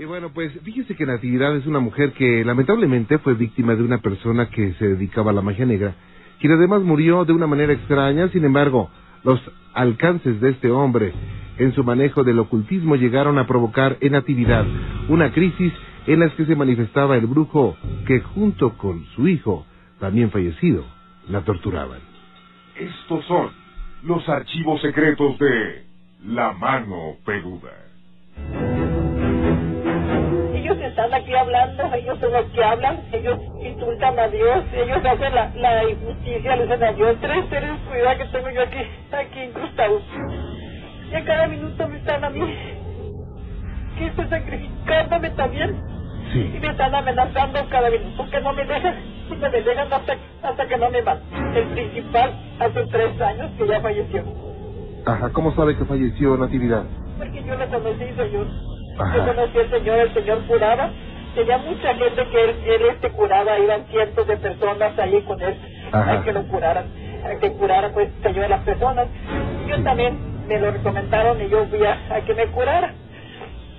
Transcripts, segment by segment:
Y bueno, pues fíjese que Natividad es una mujer que lamentablemente fue víctima de una persona que se dedicaba a la magia negra, quien además murió de una manera extraña, sin embargo, los alcances de este hombre en su manejo del ocultismo llegaron a provocar en Natividad una crisis en la que se manifestaba el brujo que junto con su hijo, también fallecido, la torturaban. Estos son los archivos secretos de La Mano Peluda. Están aquí hablando, ellos son los que hablan, ellos insultan a Dios, ellos hacen la, la injusticia, le dicen a Dios, tres seres de cuidado que tengo yo aquí, aquí incrustados. Y a cada minuto me están a mí, que estoy sacrificándome también. Sí. Y me están amenazando cada minuto que no me dejan, y me dejan hasta, hasta que no me van. El principal hace tres años que ya falleció. Ajá, ¿cómo sabe que falleció Natividad? Porque yo lo conocí, señor. Yo conocí al señor, el señor curaba. Tenía mucha gente que él, él este curaba, iban cientos de personas ahí con él, Ajá. a que lo curaran, a que curara pues el señor a las personas. Yo también me lo recomendaron y yo fui a, a que me curara.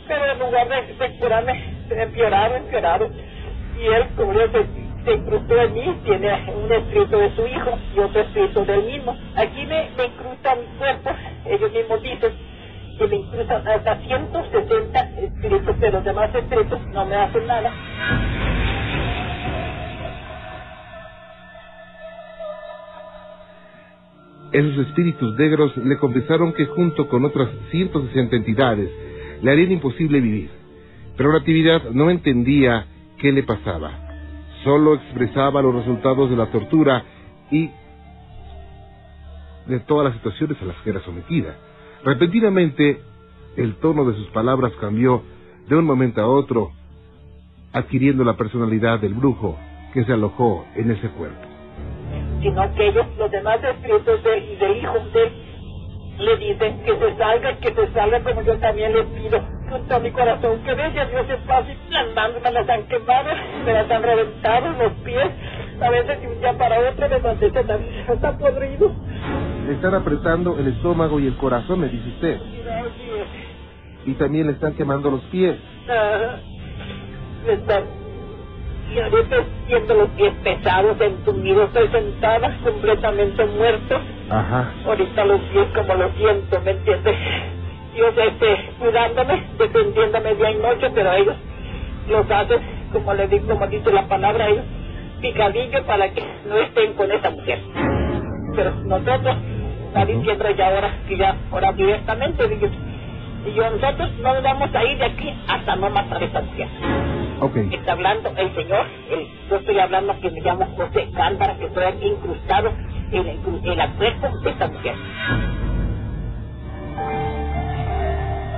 Pero en lugar de, de curarme, empeorado, empeorado. Y él, como yo se, se incrustó en mí, tiene un escrito de su hijo y otro escrito del mismo. Aquí me, me incrusta mi cuerpo, ellos mismos dicen que incrustan hasta 160 escritos, pero los demás escritos no me hacen nada. Esos espíritus negros le confesaron que junto con otras 160 entidades le harían imposible vivir. Pero Natividad no entendía qué le pasaba. Solo expresaba los resultados de la tortura y de todas las situaciones a las que era sometida. Repentinamente, el tono de sus palabras cambió de un momento a otro, adquiriendo la personalidad del brujo que se alojó en ese cuerpo. sino que ellos, los demás escritos del, del hijo de le dicen que se salga, que se salga como yo también les pido con todo mi corazón, que vaya Dios es fácil, las manos me las han quemado, me las han reventado, los pies, a veces de un día para otro me manté también, está podrido. Le están apretando el estómago y el corazón, me dice usted. Y también le están quemando los pies. Ajá. Me están, y ahorita siento los pies pesados, entumidos, estoy sentada completamente muerto. Ajá. ahorita los pies como lo siento, ¿me entiendes? Dios este, cuidándome, defendiéndome día y noche, pero ellos los hacen, como le digo, como dice la palabra, ellos picadillo para que no estén con esa mujer. Pero nosotros, está diciendo ya ahora, que ya, ahora directamente, digo, y yo, nosotros no nos vamos a ir de aquí hasta no matar a esa mujer. Ok. Está hablando el Señor, el- yo estoy hablando que me llamo José Cándara, que estoy aquí incrustado en el, en el cuerpo de esta mujer.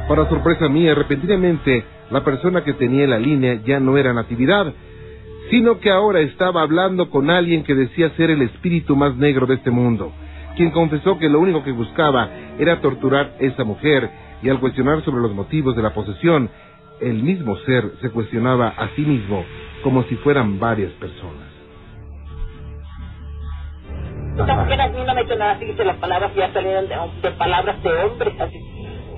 Para sorpresa mía, repentinamente, la persona que tenía en la línea ya no era Natividad, sino que ahora estaba hablando con alguien que decía ser el espíritu más negro de este mundo, quien confesó que lo único que buscaba era torturar a esa mujer, y al cuestionar sobre los motivos de la posesión, el mismo ser se cuestionaba a sí mismo como si fueran varias personas. Esta mujer a mí no me ha hecho nada, así que las palabras ya salieron de, de palabras de hombres, así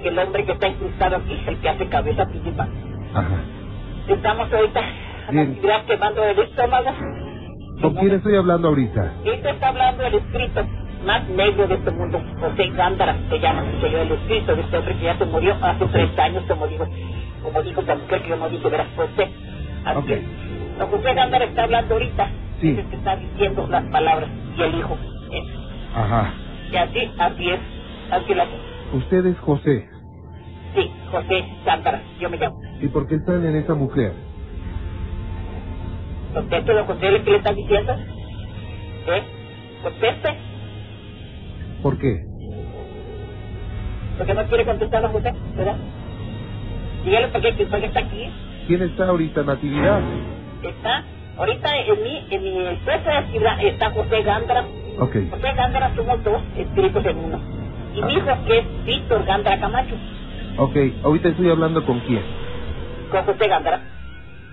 que el hombre que está incrustado aquí es el que hace cabeza principal. Ajá. Estamos ahorita. Actividad quemando el estómago. ¿Con quién estoy hablando ahorita? Este está hablando del escrito más negro de este mundo, José Gándara, se llama, dice yo, el escrito de este hombre que ya se murió hace 30 años, como dijo, como dijo esta mujer que yo no dije, verás, José. Así Ok. es. Don José Gándara está hablando ahorita, Sí. es el que está diciendo las palabras, y el hijo. es. Ajá. Y así, así es, así la Usted es José. Sí, José Gándara, yo me llamo. ¿Y por qué están en esa mujer? Conteste lo José, ¿qué le está diciendo? ¿Eh? Conteste, ¿Por qué? porque no quiere contestar a José, ¿verdad? Dígale por qué, por qué está aquí. ¿Quién está ahorita, Natividad? Está, ahorita en mi, en mi puesto de actividad está José Gándara. Ok. José Gándara somos dos espíritus en uno. Y mi hijo que es Víctor Gándara Camacho, Ok, ahorita estoy hablando con quién. con José Gándara.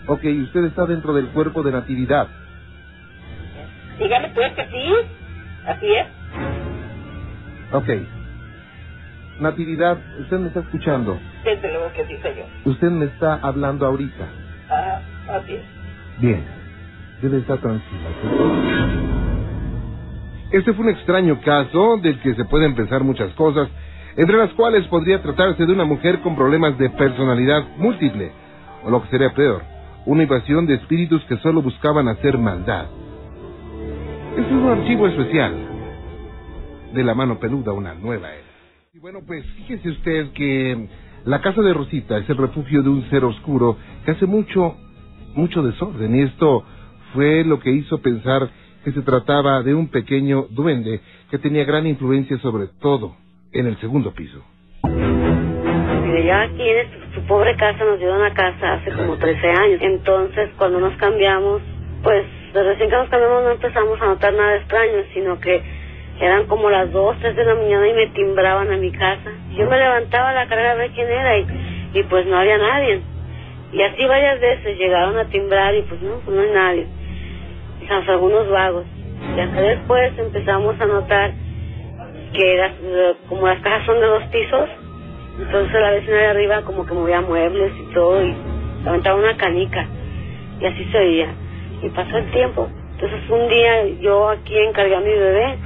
Ok, usted está dentro del cuerpo de Natividad. Dígale pues que sí, así es. Ok. Natividad, usted me está escuchando. Desde luego que sí, señor. Usted me está hablando ahorita. Ah, así es. Bien, debe estar tranquila. Este fue un extraño caso del que se pueden pensar muchas cosas, entre las cuales podría tratarse de una mujer con problemas de personalidad múltiple, o lo que sería peor, una invasión de espíritus que solo buscaban hacer maldad. Este es un archivo especial de la mano peluda, una nueva era. Y bueno, pues fíjese usted que la casa de Rosita es el refugio de un ser oscuro que hace mucho, mucho desorden. Y esto fue lo que hizo pensar que se trataba de un pequeño duende que tenía gran influencia sobre todo en el segundo piso. Ya aquí en su pobre casa nos dio una casa hace como 13 años. Entonces, cuando nos cambiamos, pues de recién que nos cambiamos no empezamos a notar nada extraño, sino que eran como las 2, 3 de la mañana y me timbraban a mi casa. Yo me levantaba a la carrera a ver quién era y, y pues no había nadie. Y así varias veces llegaron a timbrar y pues no, pues no hay nadie. Quizás algunos vagos. Y hasta después empezamos a notar que las, como las casas son de dos pisos, entonces la vecina de arriba como que movía muebles y todo y levantaba una canica y así se oía. Y pasó el tiempo. Entonces un día yo aquí encargué a mi bebé,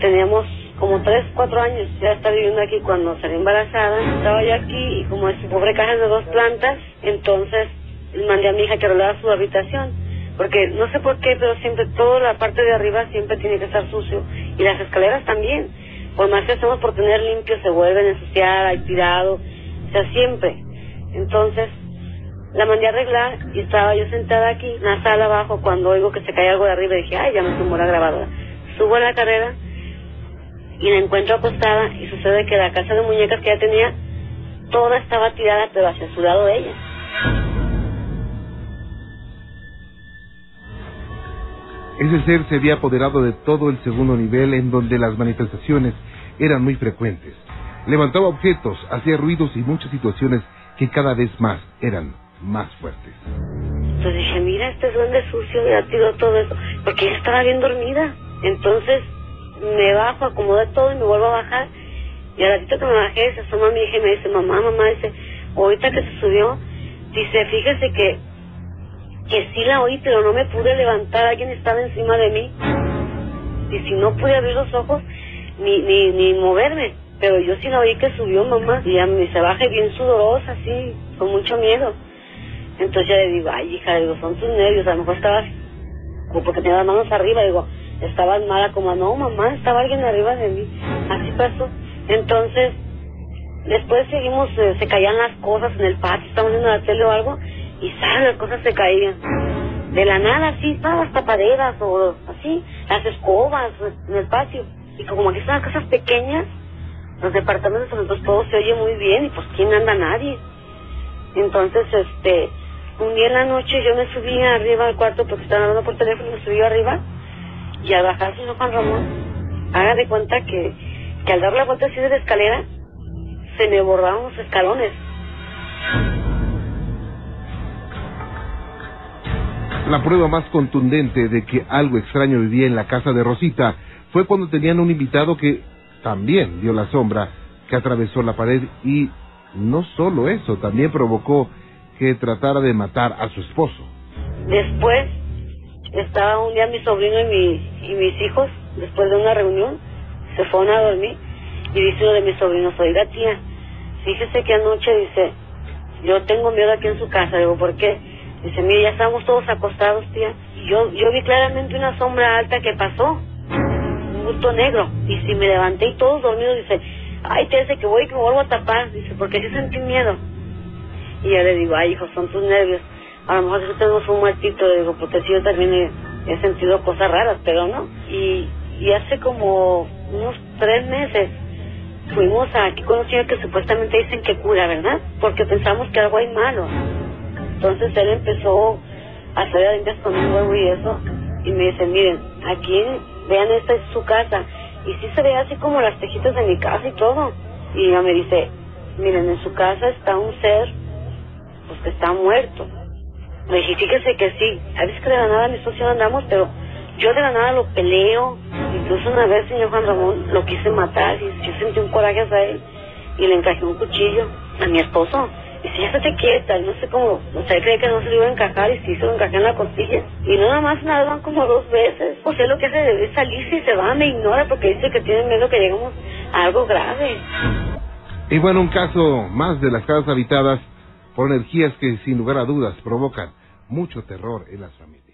teníamos como tres, cuatro años, ya estaba viviendo aquí cuando salí embarazada, estaba yo aquí y como es su pobre casa de dos plantas, entonces mandé a mi hija que arreglara su habitación, porque no sé por qué, pero siempre toda la parte de arriba siempre tiene que estar sucio. Y las escaleras también, por más que hacemos por tener limpio se vuelven a ensuciar, hay tirado, o sea, siempre. Entonces, la mandé a arreglar y estaba yo sentada aquí en la sala abajo cuando oigo que se cae algo de arriba y dije, ay, ya me tumbó la grabadora. Subo a la carrera y la encuentro acostada y sucede que la casa de muñecas que ella tenía, toda estaba tirada pero hacia su lado ella. Ese ser se había apoderado de todo el segundo nivel en donde las manifestaciones eran muy frecuentes. Levantaba objetos, hacía ruidos y muchas situaciones que cada vez más eran más fuertes. Entonces dije, mira, este duende sucio ya tiró todo eso, porque ella estaba bien dormida. Entonces me bajo, acomodo todo y me vuelvo a bajar. Y al ratito que me bajé, se asoma mi hija y me dice, mamá, mamá, dice, ahorita que se subió, dice, fíjese que, que sí la oí, pero no me pude levantar, alguien estaba encima de mí. Y si no pude abrir los ojos, ni, ni, ni moverme. Pero yo sí la oí que subió, mamá. Y ya me se baja bien sudorosa, así, con mucho miedo. Entonces ya le digo, ay, hija, digo, son tus nervios, a lo mejor estabas, como porque tenía las manos arriba, digo, estabas mala, como, no, mamá, estaba alguien arriba de mí. Así pasó. Entonces, después seguimos, eh, se caían las cosas en el patio, estábamos viendo la tele o algo, y ¿sabes? las cosas se caían. De la nada, así, todas las tapaderas o así, las escobas en el patio. Y como aquí son las casas pequeñas, los departamentos, entonces todo se oye muy bien y pues ¿quién anda? Nadie. Entonces, este, un día en la noche yo me subí arriba al cuarto porque estaban hablando por teléfono, me subí arriba y al bajar señor Juan Ramón, haga de cuenta que, que al dar la vuelta así de la escalera, se me borraron los escalones. La prueba más contundente de que algo extraño vivía en la casa de Rosita fue cuando tenían un invitado que también vio la sombra que atravesó la pared y no solo eso, también provocó que tratara de matar a su esposo. Después estaba un día mi sobrino y, mi, y mis hijos, después de una reunión, se fueron a dormir y dice uno de mis sobrinos, oiga tía, fíjese que anoche dice, yo tengo miedo aquí en su casa, digo, ¿por qué? Dice, mire, ya estábamos todos acostados, tía, y yo, yo vi claramente una sombra alta que pasó, un gusto negro, y si me levanté y todos dormidos, dice, ay, tía, dice que voy y que me vuelvo a tapar, dice, porque sí sentí miedo. Y yo le digo, ay, hijo, son tus nervios. A lo mejor si tenemos un muertito, le digo, porque sí, yo también he, he sentido cosas raras, pero no. Y, y hace como unos tres meses fuimos aquí con un señor que supuestamente dicen que cura, ¿verdad? Porque pensamos que algo hay malo. Entonces él empezó a hacer adentras con un huevo y eso. Y me dice, miren, aquí, vean, esta es su casa. Y sí se ve así como las tejitas de mi casa y todo. Y ella me dice, miren, en su casa está un ser, pues que está muerto. Me dije, fíjese que sí, a veces que de la nada mi socio andamos, pero yo de la nada lo peleo. Incluso una vez, señor Juan Ramón, lo quise matar y yo sentí un coraje hacia él. y le encajé un cuchillo a mi esposo. Y si ya se quieta, no sé cómo, sea, cree que no se le iba a encajar y sí se lo encajé en la costilla. Y no nada más nada, van como dos veces. O sea, lo que hace es salirse y se va, me ignora porque dice que tiene miedo que lleguemos a algo grave. Y bueno, un caso más de las casas habitadas por energías que sin lugar a dudas provocan mucho terror en las familias.